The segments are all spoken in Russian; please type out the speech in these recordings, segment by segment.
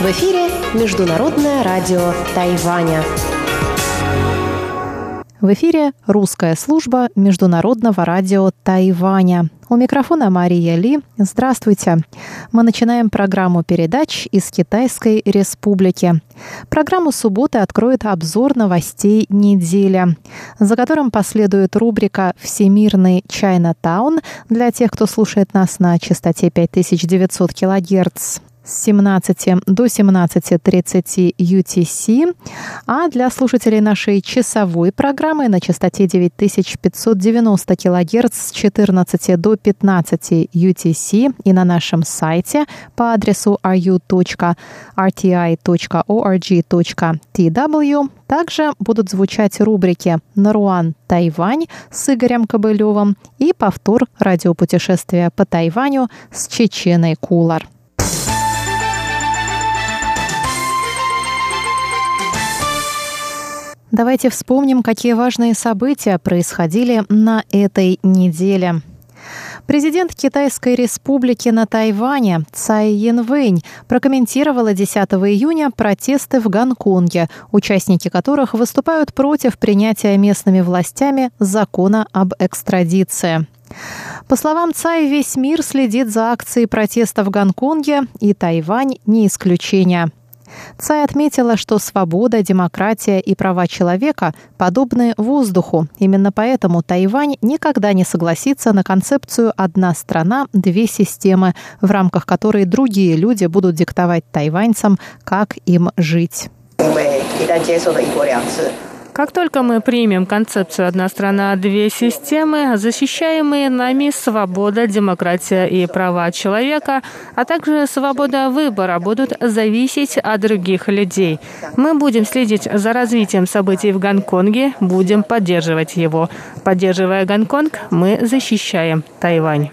В эфире Международное радио Тайваня. В эфире русская служба Международного радио Тайваня. У микрофона Мария Ли. Здравствуйте. Мы начинаем программу передач из Китайской Республики. Программу субботы откроет обзор новостей недели, за которым последует рубрика «Всемирный Чайна Таун» для тех, кто слушает нас на частоте 5900 кГц с 17 до 17.30 UTC, а для слушателей нашей часовой программы на частоте 9590 кГц с 14 до 15 UTC и на нашем сайте по адресу ru.rti.org.tw также будут звучать рубрики «Наруан Тайвань» с Игорем Кобылевым и повтор радиопутешествия по Тайваню с Чеченой Кулар. Давайте вспомним, какие важные события происходили на этой неделе. Президент Китайской республики на Тайване Цай Янвэнь прокомментировала 10 июня протесты в Гонконге, участники которых выступают против принятия местными властями закона об экстрадиции. По словам Цай, весь мир следит за акцией протеста в Гонконге, и Тайвань не исключение. Цай отметила, что свобода, демократия и права человека подобны воздуху. Именно поэтому Тайвань никогда не согласится на концепцию «одна страна, две системы», в рамках которой другие люди будут диктовать тайваньцам, как им жить. Как только мы примем концепцию «одна страна, две системы», защищаемые нами свобода, демократия и права человека, а также свобода выбора будут зависеть от других людей. Мы будем следить за развитием событий в Гонконге, будем поддерживать его. Поддерживая Гонконг, мы защищаем Тайвань.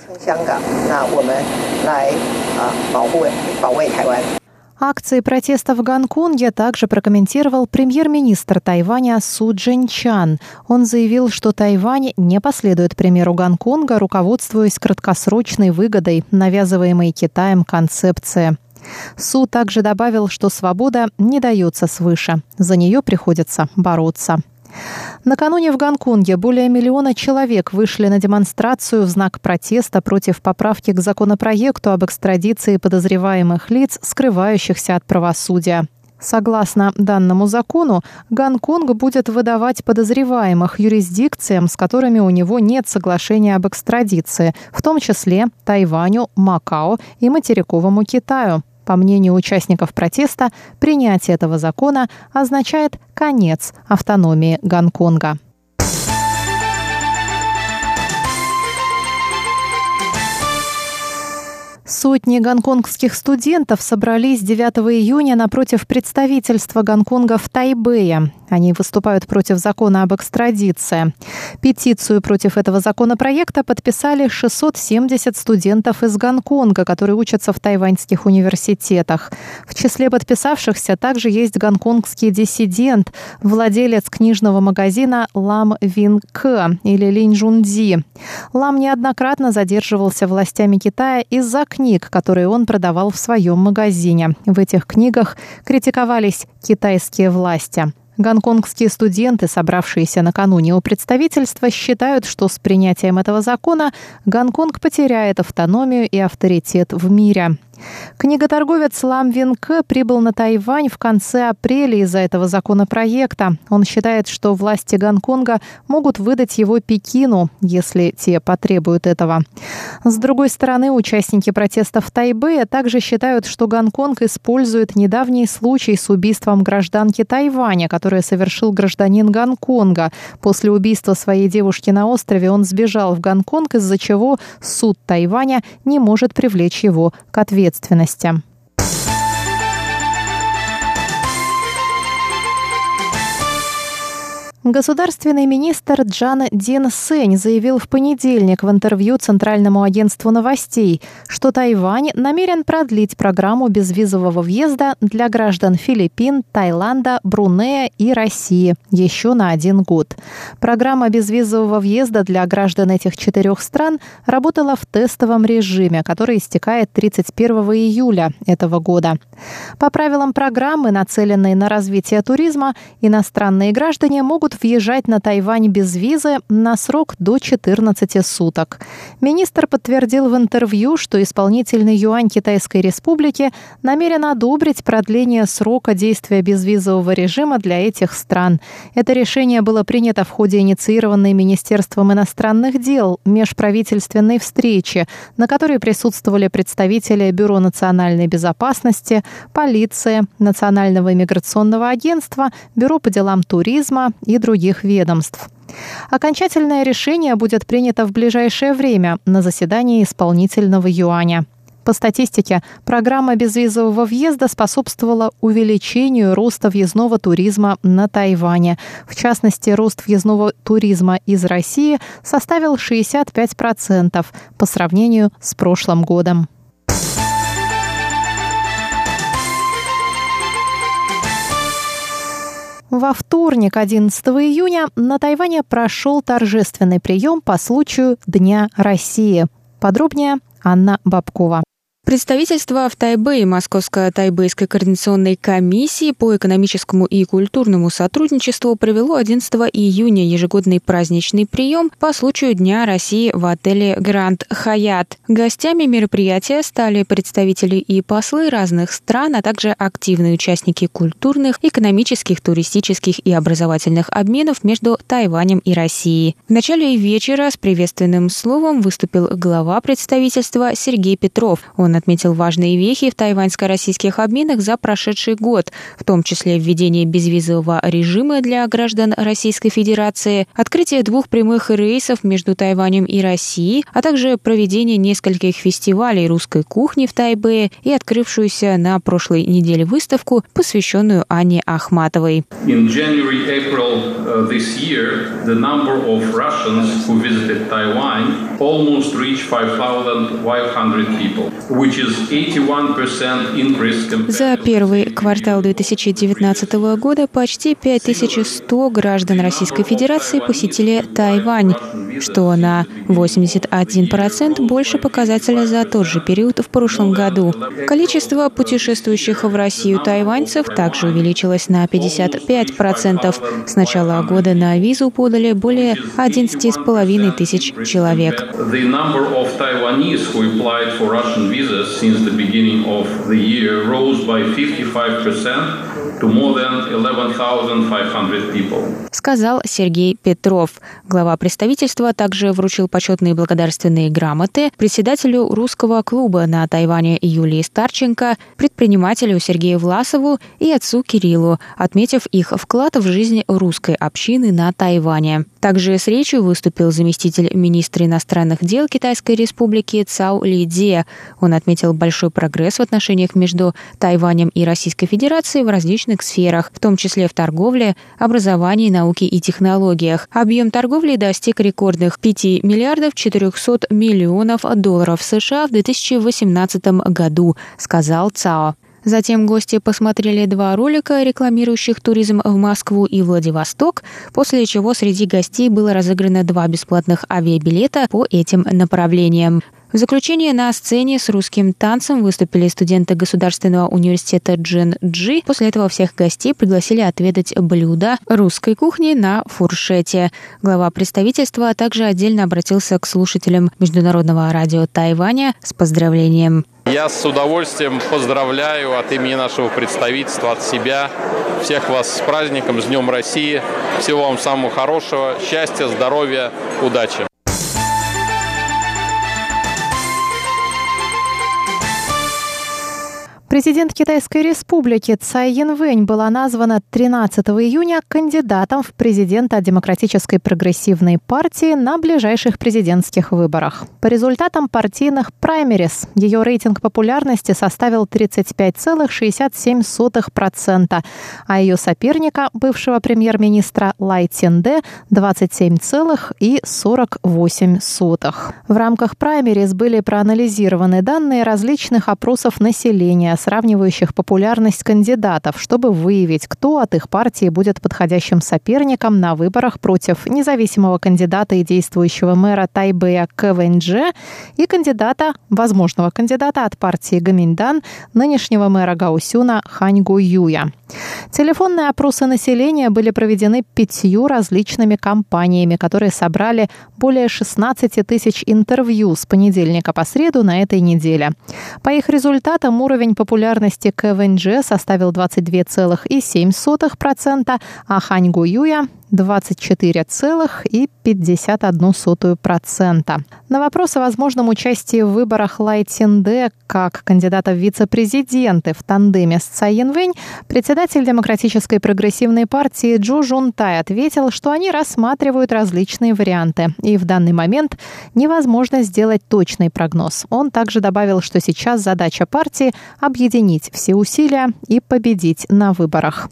Акции протеста в Гонконге также прокомментировал премьер-министр Тайваня Су Чан. Он заявил, что Тайвань не последует примеру Гонконга, руководствуясь краткосрочной выгодой, навязываемой Китаем концепции. Су также добавил, что свобода не дается свыше. За нее приходится бороться. Накануне в Гонконге более миллиона человек вышли на демонстрацию в знак протеста против поправки к законопроекту об экстрадиции подозреваемых лиц, скрывающихся от правосудия. Согласно данному закону, Гонконг будет выдавать подозреваемых юрисдикциям, с которыми у него нет соглашения об экстрадиции, в том числе Тайваню, Макао и материковому Китаю. По мнению участников протеста, принятие этого закона означает конец автономии Гонконга. Сотни гонконгских студентов собрались 9 июня напротив представительства Гонконга в Тайбэе. Они выступают против закона об экстрадиции. Петицию против этого законопроекта подписали 670 студентов из Гонконга, которые учатся в тайваньских университетах. В числе подписавшихся также есть гонконгский диссидент, владелец книжного магазина Лам Вин К или Линь Жунди. Лам неоднократно задерживался властями Китая из-за книг, которые он продавал в своем магазине. В этих книгах критиковались китайские власти. Гонконгские студенты, собравшиеся накануне у представительства, считают, что с принятием этого закона Гонконг потеряет автономию и авторитет в мире. Книготорговец Лам Винке прибыл на Тайвань в конце апреля из-за этого законопроекта. Он считает, что власти Гонконга могут выдать его Пекину, если те потребуют этого. С другой стороны, участники протестов в Тайбэе также считают, что Гонконг использует недавний случай с убийством гражданки Тайваня, которое совершил гражданин Гонконга. После убийства своей девушки на острове он сбежал в Гонконг, из-за чего суд Тайваня не может привлечь его к ответственности ответственности. Государственный министр Джан Дин Сэнь заявил в понедельник в интервью Центральному агентству новостей, что Тайвань намерен продлить программу безвизового въезда для граждан Филиппин, Таиланда, Брунея и России еще на один год. Программа безвизового въезда для граждан этих четырех стран работала в тестовом режиме, который истекает 31 июля этого года. По правилам программы, нацеленной на развитие туризма, иностранные граждане могут могут въезжать на Тайвань без визы на срок до 14 суток. Министр подтвердил в интервью, что исполнительный юань Китайской Республики намерен одобрить продление срока действия безвизового режима для этих стран. Это решение было принято в ходе инициированной Министерством иностранных дел межправительственной встречи, на которой присутствовали представители Бюро национальной безопасности, полиции, Национального иммиграционного агентства, Бюро по делам туризма и других ведомств. Окончательное решение будет принято в ближайшее время на заседании исполнительного юаня. По статистике, программа безвизового въезда способствовала увеличению роста въездного туризма на Тайване. В частности, рост въездного туризма из России составил 65% по сравнению с прошлым годом. Во вторник, 11 июня, на Тайване прошел торжественный прием по случаю Дня России. Подробнее Анна Бабкова. Представительство в Тайбэе Московско-Тайбэйской координационной комиссии по экономическому и культурному сотрудничеству провело 11 июня ежегодный праздничный прием по случаю Дня России в отеле «Гранд Хаят». Гостями мероприятия стали представители и послы разных стран, а также активные участники культурных, экономических, туристических и образовательных обменов между Тайванем и Россией. В начале вечера с приветственным словом выступил глава представительства Сергей Петров. Он он отметил важные вехи в тайваньско-российских обменах за прошедший год, в том числе введение безвизового режима для граждан Российской Федерации, открытие двух прямых рейсов между Тайванем и Россией, а также проведение нескольких фестивалей русской кухни в Тайбэе и открывшуюся на прошлой неделе выставку, посвященную Анне Ахматовой. Uh, Russians who visited Taiwan almost reached 5,500 people. За первый квартал 2019 года почти 5100 граждан Российской Федерации посетили Тайвань, что на 81% больше показателя за тот же период в прошлом году. Количество путешествующих в Россию тайваньцев также увеличилось на 55%. С начала года на визу подали более 11,5 тысяч человек since the beginning of the year rose by 55% Сказал Сергей Петров. Глава представительства также вручил почетные благодарственные грамоты председателю русского клуба на Тайване Юлии Старченко, предпринимателю Сергею Власову и отцу Кириллу, отметив их вклад в жизнь русской общины на Тайване. Также с речью выступил заместитель министра иностранных дел Китайской республики Цао Ли Ди. Он отметил большой прогресс в отношениях между Тайванем и Российской Федерацией в различных различных сферах, в том числе в торговле, образовании, науке и технологиях. Объем торговли достиг рекордных 5 миллиардов 400 миллионов долларов США в 2018 году, сказал ЦАО. Затем гости посмотрели два ролика, рекламирующих туризм в Москву и Владивосток, после чего среди гостей было разыграно два бесплатных авиабилета по этим направлениям. В заключение на сцене с русским танцем выступили студенты Государственного университета Джин Джи. После этого всех гостей пригласили отведать блюда русской кухни на фуршете. Глава представительства также отдельно обратился к слушателям Международного радио Тайваня с поздравлением. Я с удовольствием поздравляю от имени нашего представительства, от себя, всех вас с праздником, с Днем России. Всего вам самого хорошего, счастья, здоровья, удачи. Президент Китайской республики Цай Янвэнь была названа 13 июня кандидатом в президента Демократической прогрессивной партии на ближайших президентских выборах. По результатам партийных праймерис ее рейтинг популярности составил 35,67%, а ее соперника, бывшего премьер-министра Лай Цинде, 27,48%. В рамках праймерис были проанализированы данные различных опросов населения, сравнивающих популярность кандидатов, чтобы выявить, кто от их партии будет подходящим соперником на выборах против независимого кандидата и действующего мэра Тайбэя КВНЖ и кандидата, возможного кандидата от партии Гаминьдан, нынешнего мэра Гаусюна Ханьгу Юя. Телефонные опросы населения были проведены пятью различными компаниями, которые собрали более 16 тысяч интервью с понедельника по среду на этой неделе. По их результатам уровень популярности КВНЖ составил 22,7%, а Хань Гуюя 24,51%. На вопрос о возможном участии в выборах Лай Цинде как кандидата в вице-президенты в тандеме с Цай Янвэнь, председатель Демократической прогрессивной партии Джу Жунтай ответил, что они рассматривают различные варианты, и в данный момент невозможно сделать точный прогноз. Он также добавил, что сейчас задача партии – объединить все усилия и победить на выборах.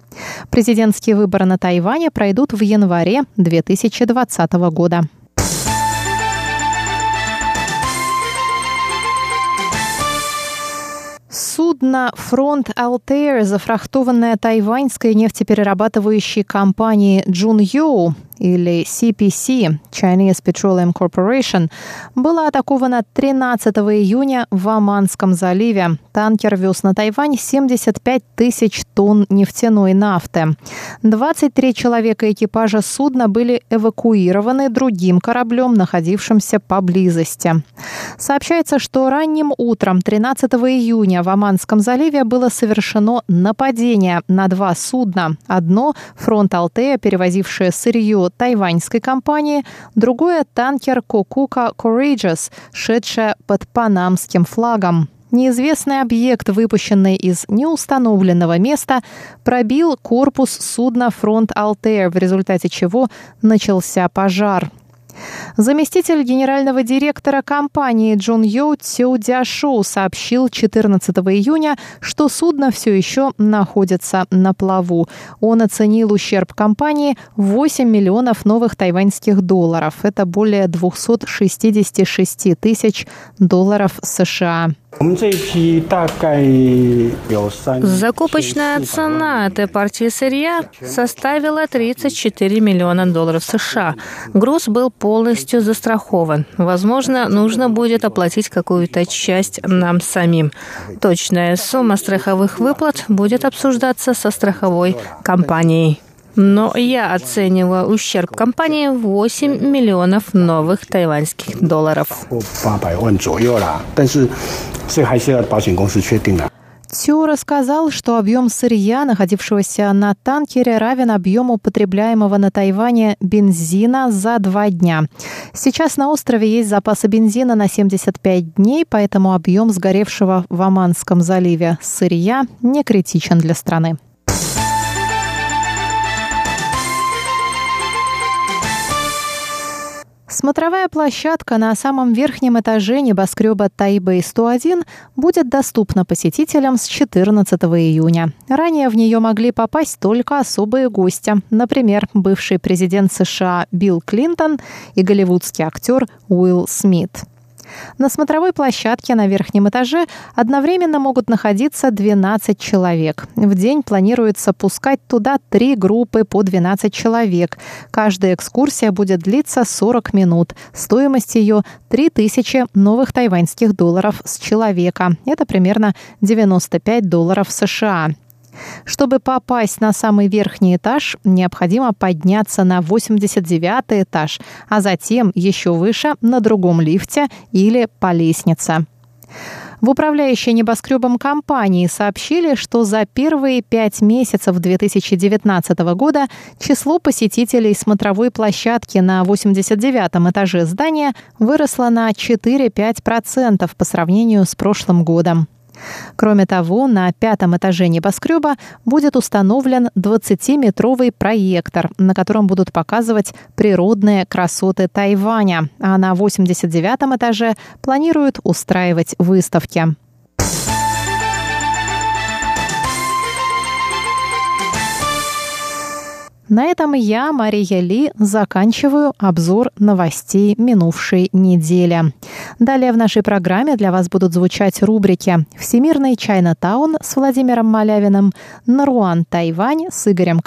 Президентские выборы на Тайване пройдут в январе 2020 года. Судно «Фронт Алтер», зафрахтованное тайваньской нефтеперерабатывающей компанией Джун Йоу, или CPC, Chinese Petroleum Corporation, была атакована 13 июня в Оманском заливе. Танкер вез на Тайвань 75 тысяч тонн нефтяной нафты. 23 человека экипажа судна были эвакуированы другим кораблем, находившимся поблизости. Сообщается, что ранним утром 13 июня в Оманском заливе было совершено нападение на два судна. Одно – фронт Алтея, перевозившее сырье тайваньской компании, другое – танкер Кокука Courageous, шедшая под панамским флагом. Неизвестный объект, выпущенный из неустановленного места, пробил корпус судна «Фронт Алтер», в результате чего начался пожар. Заместитель генерального директора компании Джун Йоу Цю Шоу сообщил 14 июня, что судно все еще находится на плаву. Он оценил ущерб компании в 8 миллионов новых тайваньских долларов. Это более 266 тысяч долларов США. Закупочная цена этой партии сырья составила 34 миллиона долларов США. Груз был полностью застрахован. Возможно, нужно будет оплатить какую-то часть нам самим. Точная сумма страховых выплат будет обсуждаться со страховой компанией. Но я оцениваю ущерб компании в 8 миллионов новых тайваньских долларов. Цю рассказал, что объем сырья, находившегося на танкере, равен объему потребляемого на Тайване бензина за два дня. Сейчас на острове есть запасы бензина на 75 дней, поэтому объем сгоревшего в Оманском заливе сырья не критичен для страны. Смотровая площадка на самом верхнем этаже небоскреба Тайбэй-101 будет доступна посетителям с 14 июня. Ранее в нее могли попасть только особые гости, например, бывший президент США Билл Клинтон и голливудский актер Уилл Смит. На смотровой площадке на верхнем этаже одновременно могут находиться 12 человек. В день планируется пускать туда три группы по 12 человек. Каждая экскурсия будет длиться 40 минут. Стоимость ее 3000 новых тайваньских долларов с человека. Это примерно 95 долларов США. Чтобы попасть на самый верхний этаж, необходимо подняться на 89 этаж, а затем еще выше на другом лифте или по лестнице. В управляющей небоскребом компании сообщили, что за первые пять месяцев 2019 года число посетителей смотровой площадки на 89 этаже здания выросло на 4-5% по сравнению с прошлым годом. Кроме того, на пятом этаже небоскреба будет установлен 20-метровый проектор, на котором будут показывать природные красоты Тайваня, а на 89 этаже планируют устраивать выставки. На этом я, Мария Ли, заканчиваю обзор новостей минувшей недели. Далее в нашей программе для вас будут звучать рубрики «Всемирный Чайна Таун» с Владимиром Малявиным, «Наруан Тайвань» с Игорем